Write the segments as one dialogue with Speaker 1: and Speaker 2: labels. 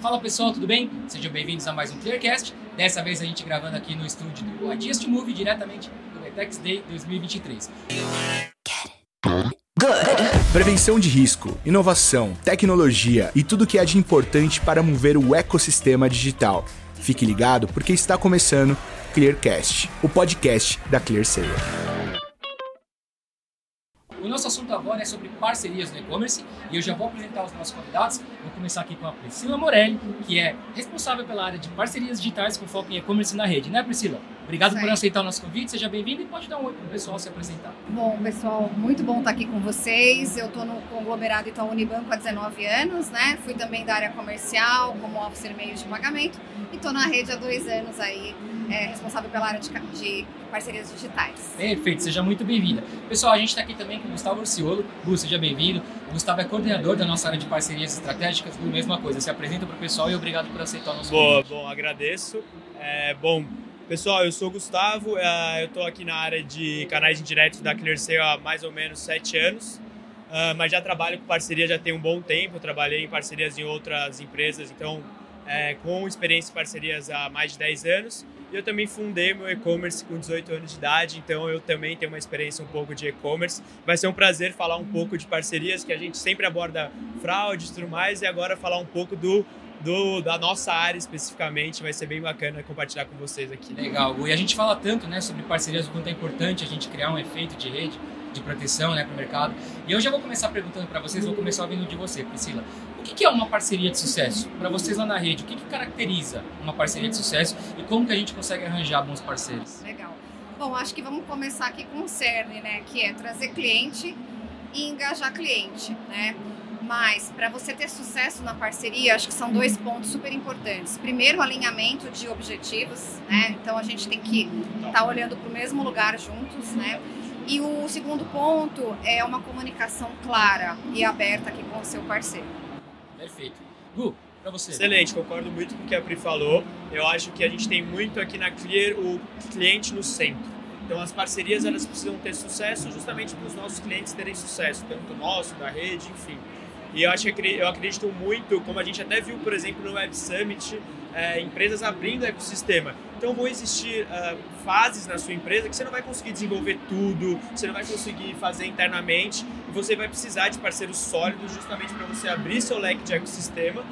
Speaker 1: Fala pessoal, tudo bem? Sejam bem-vindos a mais um Clearcast. Dessa vez a gente gravando aqui no estúdio do Adjust Movie, diretamente do Etex Day 2023.
Speaker 2: Prevenção de risco, inovação, tecnologia e tudo que há de importante para mover o ecossistema digital. Fique ligado porque está começando Clearcast, o podcast da ClearSale.
Speaker 1: O nosso assunto agora é sobre parcerias no e-commerce e eu já vou apresentar os nossos convidados. Vou começar aqui com a Priscila Morelli, que é responsável pela área de parcerias digitais com foco em e-commerce na rede, né, Priscila? Obrigado por aceitar o nosso convite, seja bem-vindo e pode dar um oi para o pessoal se apresentar.
Speaker 3: Bom, pessoal, muito bom estar aqui com vocês. Eu estou no conglomerado Itaú Unibanco há 19 anos, né? Fui também da área comercial, como officer meio de pagamento e estou na rede há dois anos aí, é, responsável pela área de, de parcerias digitais.
Speaker 1: Perfeito, seja muito bem-vinda. Pessoal, a gente está aqui também com o Gustavo Orciolo. Gu, seja bem-vindo. O Gustavo é coordenador da nossa área de parcerias estratégicas. Gu, mesma coisa, se apresenta para o pessoal e obrigado por aceitar o nosso
Speaker 4: Boa,
Speaker 1: convite.
Speaker 4: bom, agradeço. É, bom, pessoal, eu sou o Gustavo, é, eu estou aqui na área de canais indiretos da ClearSale há mais ou menos sete anos. Uh, mas já trabalho com parceria já tem um bom tempo, eu trabalhei em parcerias em outras empresas, então é, com experiência em parcerias há mais de 10 anos. E eu também fundei meu e-commerce com 18 anos de idade, então eu também tenho uma experiência um pouco de e-commerce. Vai ser um prazer falar um pouco de parcerias, que a gente sempre aborda fraude e tudo mais, e agora falar um pouco do, do, da nossa área especificamente. Vai ser bem bacana compartilhar com vocês aqui.
Speaker 1: Legal. E a gente fala tanto né, sobre parcerias, o quanto é importante a gente criar um efeito de rede de proteção né, para o mercado. E eu já vou começar perguntando para vocês, vou começar ouvindo de você, Priscila. O que é uma parceria de sucesso? Para vocês lá na rede, o que, que caracteriza uma parceria de sucesso e como que a gente consegue arranjar bons parceiros?
Speaker 3: Legal. Bom, acho que vamos começar aqui com o cerne, né? Que é trazer cliente e engajar cliente, né? Mas para você ter sucesso na parceria, acho que são dois pontos super importantes. Primeiro, alinhamento de objetivos, né? Então a gente tem que estar tá olhando para o mesmo lugar juntos, né? E o segundo ponto é uma comunicação clara e aberta aqui com o seu parceiro.
Speaker 1: Perfeito. Gu, para você.
Speaker 4: Excelente, concordo muito com o que a Pri falou. Eu acho que a gente tem muito aqui na Clear o cliente no centro. Então as parcerias elas precisam ter sucesso justamente para os nossos clientes terem sucesso, tanto nosso, da rede, enfim. E eu acho eu acredito muito, como a gente até viu, por exemplo, no Web Summit, é, empresas abrindo o ecossistema. Então vão existir uh, fases na sua empresa que você não vai conseguir desenvolver tudo, você não vai conseguir fazer internamente, e você vai precisar de parceiros sólidos justamente para você abrir seu leque de ecossistema,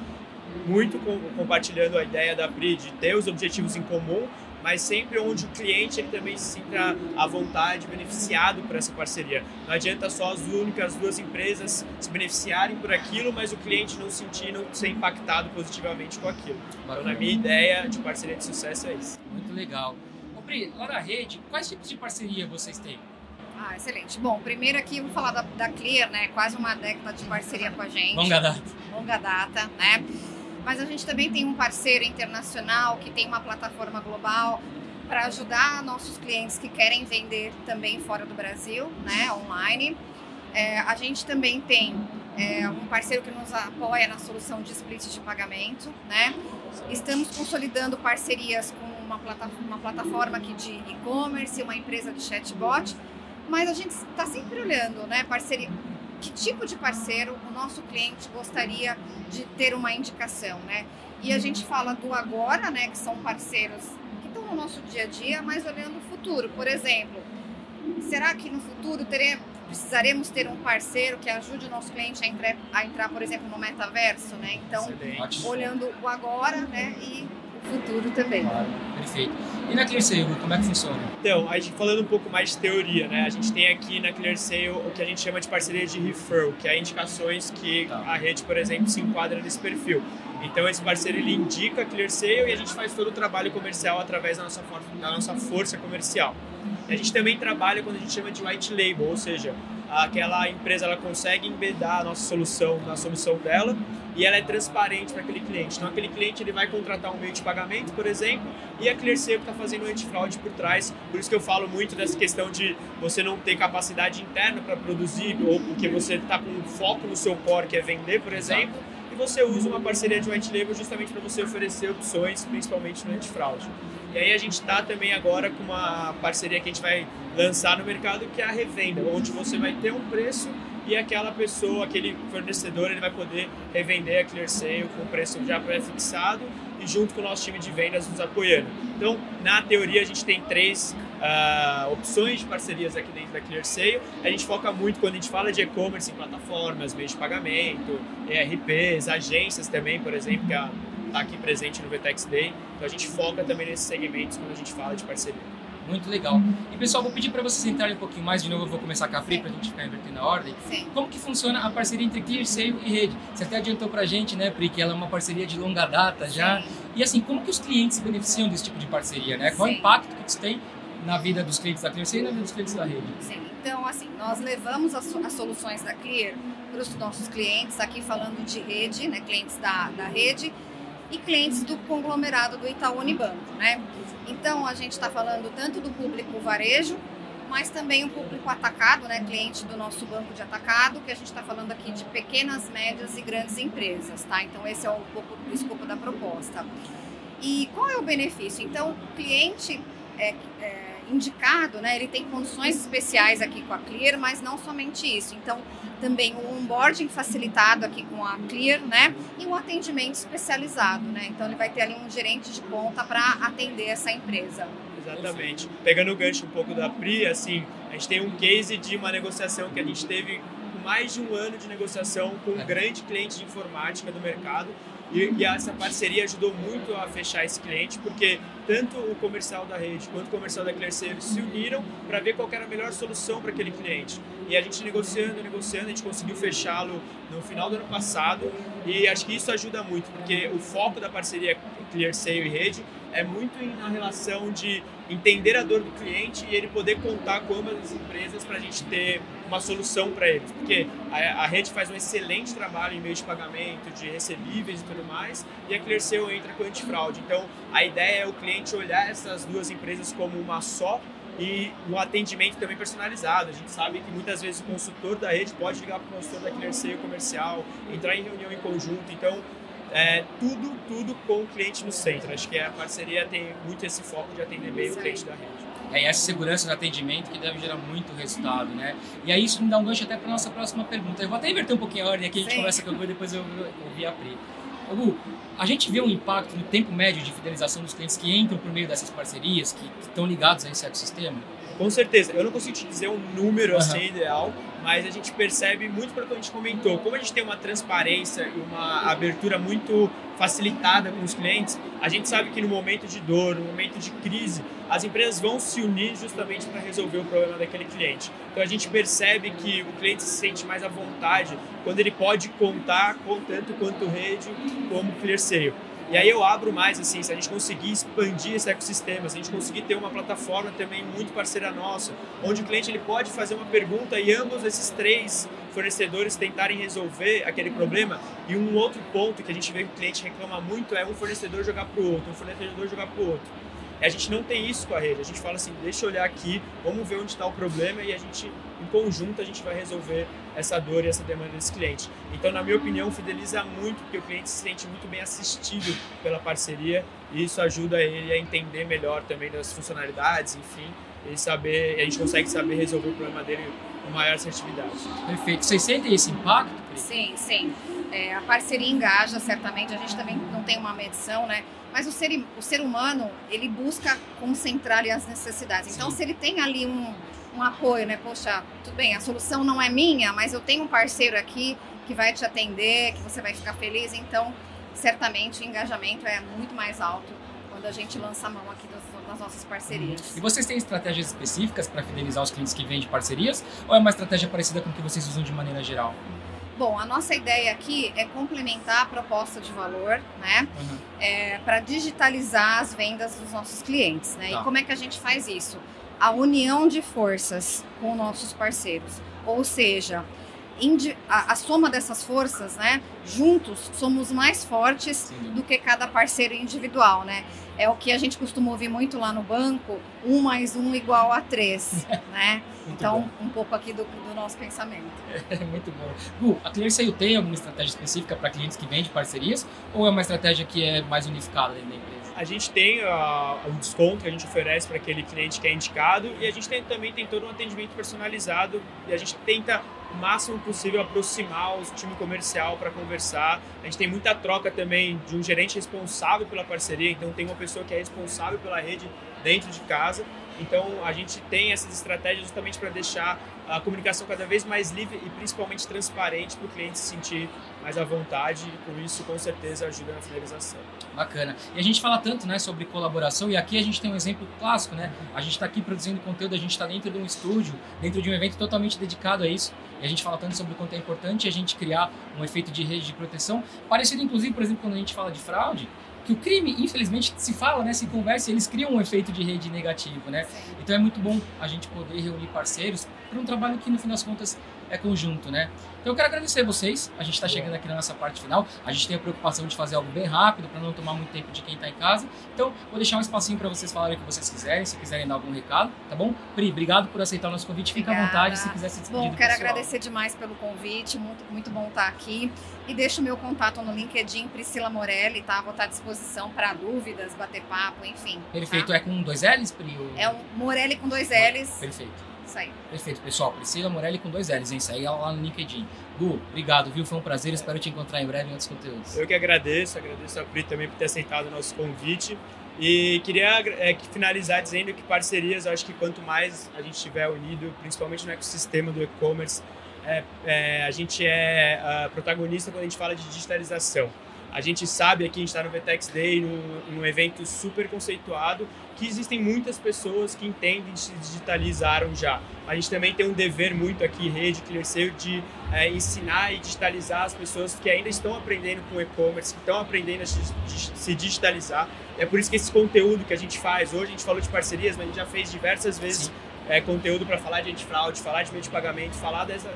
Speaker 4: muito com, compartilhando a ideia da Pri de ter os objetivos em comum, mas sempre onde o cliente ele também se sinta à vontade, beneficiado por essa parceria. Não adianta só as únicas duas empresas se beneficiarem por aquilo, mas o cliente não sentir, não ser impactado positivamente com aquilo. Então, na minha ideia de parceria de sucesso é isso.
Speaker 1: Muito legal. Ô, Pri, lá na rede, quais tipos de parceria vocês têm?
Speaker 3: Ah, excelente. Bom, primeiro aqui vou falar da, da Clear, né? Quase uma década de parceria com a gente.
Speaker 1: Longa data.
Speaker 3: Longa data, né? Mas a gente também tem um parceiro internacional que tem uma plataforma global para ajudar nossos clientes que querem vender também fora do Brasil, né, online. É, a gente também tem é, um parceiro que nos apoia na solução de split de pagamento, né? Estamos consolidando parcerias com uma, uma plataforma aqui de e-commerce, uma empresa de chatbot, mas a gente está sempre olhando, né? Parceria, que tipo de parceiro o nosso cliente gostaria de ter uma indicação, né? E a gente fala do agora, né, que são parceiros que estão no nosso dia a dia, mas olhando o futuro. Por exemplo, será que no futuro teremos, precisaremos ter um parceiro que ajude o nosso cliente a entrar, a entrar por exemplo, no metaverso, né? Então,
Speaker 4: Excelente.
Speaker 3: olhando o agora, né, e futuro também.
Speaker 1: Claro, perfeito. E na ClearSale, como é que funciona?
Speaker 4: Então, a gente falando um pouco mais de teoria, né? A gente tem aqui na ClearSale o que a gente chama de parceria de referral, que é indicações que tá. a rede, por exemplo, se enquadra nesse perfil. Então, esse parceiro ele indica a ClearSale e a gente faz todo o trabalho comercial através da nossa, da nossa força comercial. A gente também trabalha quando a gente chama de white label, ou seja, aquela empresa ela consegue embedar a nossa solução na solução dela e ela é transparente para aquele cliente. Então, aquele cliente ele vai contratar um meio de pagamento, por exemplo, e a ClearSale está fazendo antifraude por trás. Por isso que eu falo muito dessa questão de você não ter capacidade interna para produzir ou porque você está com foco no seu core, que é vender, por exemplo. Você usa uma parceria de white label justamente para você oferecer opções, principalmente no antifraude. E aí a gente está também agora com uma parceria que a gente vai lançar no mercado que é a revenda, onde você vai ter um preço e aquela pessoa, aquele fornecedor, ele vai poder revender a ClearSale com preço já pré-fixado e junto com o nosso time de vendas nos apoiando. Então, na teoria, a gente tem três uh, opções de parcerias aqui dentro da ClearSale. A gente foca muito quando a gente fala de e-commerce em plataformas, meios de pagamento, ERPs, agências também, por exemplo, que está aqui presente no VTEX Day. Então, a gente foca também nesses segmentos quando a gente fala de parceria.
Speaker 1: Muito legal. E pessoal, vou pedir para vocês entrarem um pouquinho mais de novo, eu vou começar com a Pri para a gente ficar invertendo a ordem.
Speaker 3: Sim.
Speaker 1: Como que funciona a parceria entre ClearSale e Rede? Você até adiantou para a gente, né, Pri, que ela é uma parceria de longa data já.
Speaker 3: Sim.
Speaker 1: E assim, como que os clientes se beneficiam desse tipo de parceria, né? Qual o
Speaker 3: Sim.
Speaker 1: impacto que isso tem na vida dos clientes da ClearSale e na vida dos clientes da Rede?
Speaker 3: Sim, então assim, nós levamos as, as soluções da Clear para os nossos clientes, aqui falando de rede, né, clientes da, da rede e clientes do conglomerado do Itaú Unibanco, né? Então a gente está falando tanto do público varejo, mas também o público atacado, né, cliente do nosso banco de atacado, que a gente está falando aqui de pequenas, médias e grandes empresas, tá? Então esse é um pouco do escopo da proposta. E qual é o benefício? Então, o cliente é, é, indicado, né, ele tem condições especiais aqui com a Clear, mas não somente isso. Então, também o onboarding facilitado aqui com a Clear, né, e um atendimento especializado, né. Então, ele vai ter ali um gerente de conta para atender essa empresa.
Speaker 4: Exatamente. Pegando o gancho um pouco da Pri, assim, a gente tem um case de uma negociação que a gente teve com mais de um ano de negociação com um grande cliente de informática do mercado. E, e essa parceria ajudou muito a fechar esse cliente, porque tanto o comercial da rede quanto o comercial da ClearSale se uniram para ver qual era a melhor solução para aquele cliente. E a gente negociando, negociando, a gente conseguiu fechá-lo no final do ano passado. E acho que isso ajuda muito, porque o foco da parceria ClearSale e rede é muito na relação de entender a dor do cliente e ele poder contar com ambas as empresas para a gente ter uma solução para eles. Porque a, a, rede faz um excelente trabalho em meio de pagamento, de recebíveis e tudo mais, e a ClearSale entra com antifraude. Então, a ideia é o cliente olhar essas duas empresas como uma só e um atendimento também personalizado. A gente sabe que muitas vezes o consultor da rede pode ligar para o consultor da ClearSale comercial, entrar em reunião em conjunto. Então, é, tudo, tudo com o cliente no centro. Acho que a parceria tem muito esse foco de atender bem o cliente da rede.
Speaker 1: É essa segurança no atendimento que deve gerar muito resultado, né? E aí isso me dá um gancho até para nossa próxima pergunta. Eu vou até inverter um pouquinho a ordem aqui, a gente
Speaker 3: Sim.
Speaker 1: conversa com o Gu e depois eu ouvi a Pri. Gu, a gente vê um impacto no tempo médio de fidelização dos clientes que entram por meio dessas parcerias, que, que estão ligados a esse ecossistema?
Speaker 4: Com certeza. Eu não consigo te dizer um número
Speaker 1: Uhum.
Speaker 4: assim ideal, mas a gente percebe muito pelo que a gente comentou. Como a gente tem uma transparência e uma abertura muito facilitada com os clientes, a gente sabe que no momento de dor, no momento de crise, as empresas vão se unir justamente para resolver o problema daquele cliente. Então a gente percebe que o cliente se sente mais à vontade quando ele pode contar com tanto quanto rede como ClearSale. E aí eu abro mais, assim, se a gente conseguir expandir esse ecossistema, se a gente conseguir ter uma plataforma também muito parceira nossa, onde o cliente ele pode fazer uma pergunta e ambos esses três fornecedores tentarem resolver aquele problema. E um outro ponto que a gente vê que o cliente reclama muito é um fornecedor jogar para o outro, um fornecedor jogar para o outro. A gente não tem isso com a rede. A gente fala assim, deixa eu olhar aqui, vamos ver onde está o problema e a gente, em conjunto, a gente vai resolver essa dor e essa demanda desse cliente. Então, na minha opinião, fideliza muito, porque o cliente se sente muito bem assistido pela parceria e isso ajuda ele a entender melhor também das funcionalidades, enfim, e saber, a gente consegue saber resolver o problema dele com maior assertividade.
Speaker 1: Perfeito. Vocês sentem esse impacto? Pri?
Speaker 3: Sim, sim. É, a parceria engaja, certamente. A gente também não tem uma medição, né? Mas o ser, o ser humano, ele busca concentrar ali as necessidades. Então,
Speaker 1: Sim.
Speaker 3: se ele tem ali um, um apoio, né? Poxa, tudo bem, a solução não é minha, mas eu tenho um parceiro aqui que vai te atender, que você vai ficar feliz. Então, certamente, o engajamento é muito mais alto quando a gente lança a mão aqui das, das nossas parcerias.
Speaker 1: E vocês têm estratégias específicas para fidelizar os clientes que vêm de parcerias? Ou é uma estratégia parecida com o que vocês usam de maneira geral?
Speaker 3: Bom, a nossa ideia aqui é complementar a proposta de valor, né?
Speaker 1: Uhum.
Speaker 3: é, para digitalizar as vendas dos nossos clientes. Né?
Speaker 1: Tá.
Speaker 3: E como é que a gente faz isso? A união de forças com nossos parceiros. Ou seja, a, a soma dessas forças, né? juntos, somos mais fortes
Speaker 1: Sim.
Speaker 3: do que cada parceiro individual. Né? É o que a gente costuma ouvir muito lá no banco, um mais um igual a três. né? Então,
Speaker 1: bom.
Speaker 3: um pouco aqui do, do nosso pensamento.
Speaker 1: É muito bom. Gu, a ClearSale tem alguma estratégia específica para clientes que vêm de parcerias? Ou é uma estratégia que é mais unificada dentro da empresa?
Speaker 4: A gente tem ah, o desconto que a gente oferece para aquele cliente que é indicado e a gente tem- também tem todo um atendimento personalizado e a gente tenta o máximo possível aproximar o time comercial para conversar. A gente tem muita troca também de um gerente responsável pela parceria, então tem uma pessoa que é responsável pela rede dentro de casa. Então a gente tem essas estratégias justamente para deixar a comunicação cada vez mais livre e principalmente transparente para o cliente se sentir mais à vontade e com isso com certeza ajuda na finalização.
Speaker 1: Bacana. E a gente fala tanto né, sobre colaboração e aqui a gente tem um exemplo clássico, né? A gente está aqui produzindo conteúdo, a gente está dentro de um estúdio, dentro de um evento totalmente dedicado a isso. E a gente fala tanto sobre o quanto é importante a gente criar um efeito de rede de proteção, parecido inclusive, por exemplo, quando a gente fala de fraude, que o crime, infelizmente, se fala, né, se conversa, eles criam um efeito de rede negativo, né? Então é muito bom a gente poder reunir parceiros para um trabalho que no fim das contas é conjunto, né? Então eu quero agradecer a vocês. A gente está chegando aqui na nossa parte final. A gente tem a preocupação de fazer algo bem rápido para não tomar muito tempo de quem está em casa. Então vou deixar um espacinho para vocês falarem o que vocês quiserem, se quiserem dar algum recado, tá bom? Pri, obrigado por aceitar o nosso convite. Fica à vontade se quiser se despedir.
Speaker 3: Bom, quero agradecer demais pelo convite. Muito, muito bom estar aqui. E deixo o meu contato no LinkedIn, Priscila Morelli, tá? Vou estar à disposição para dúvidas, bater papo, enfim.
Speaker 1: Perfeito.
Speaker 3: Tá?
Speaker 1: É com dois L's, Pri? Ou...
Speaker 3: É um Morelli com dois L's.
Speaker 1: Perfeito.
Speaker 3: Isso aí.
Speaker 1: Perfeito, pessoal. Priscila Morelli com dois L's, hein? Segue ela lá no LinkedIn. Gu, obrigado, viu? Foi um prazer. Espero te encontrar em breve em outros conteúdos.
Speaker 4: Eu que agradeço. Agradeço a Pri também por ter aceitado o nosso convite. E queria é, finalizar dizendo que parcerias, eu acho que quanto mais a gente estiver unido, principalmente no ecossistema do e-commerce, é, é, a gente é uh, protagonista quando a gente fala de digitalização. A gente sabe aqui, a gente está no VTEX Day, num, num, evento super conceituado, que existem muitas pessoas que entendem e se digitalizaram já. A gente também tem um dever muito aqui, Rede ClearSale, de é, ensinar e digitalizar as pessoas que ainda estão aprendendo com e-commerce, que estão aprendendo a se digitalizar. É por isso que esse conteúdo que a gente faz, hoje a gente falou de parcerias, mas a gente já fez diversas vezes é, conteúdo para falar de antifraude, falar de meio de pagamento, falar dessa,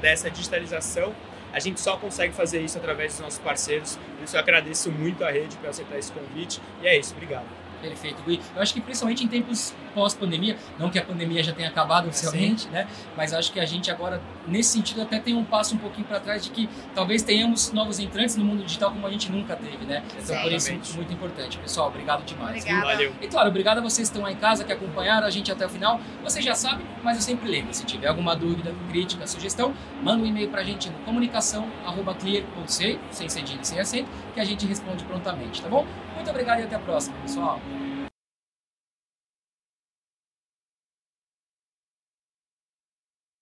Speaker 4: dessa digitalização a gente só consegue fazer isso através dos nossos parceiros. Por isso eu agradeço muito a rede por aceitar esse convite. E é isso, obrigado.
Speaker 1: Perfeito, Gui. Eu acho que principalmente em tempos pós-pandemia, não que a pandemia já tenha acabado oficialmente, né? Mas acho que a gente agora, nesse sentido, até tem um passo um pouquinho para trás de que talvez tenhamos novos entrantes no mundo digital como a gente nunca teve, né? Então, por isso, muito importante. Pessoal, obrigado demais.
Speaker 3: Obrigada.
Speaker 4: Valeu.
Speaker 1: E claro, obrigado a vocês que estão aí em casa, que acompanharam a gente até o final. Você já sabe, mas eu sempre lembro. Se tiver alguma dúvida, crítica, sugestão, manda um e-mail para a gente no comunicação.clear.c, sem cedilha, sem acento, que a gente responde prontamente, tá bom? Muito obrigado e até a próxima, pessoal.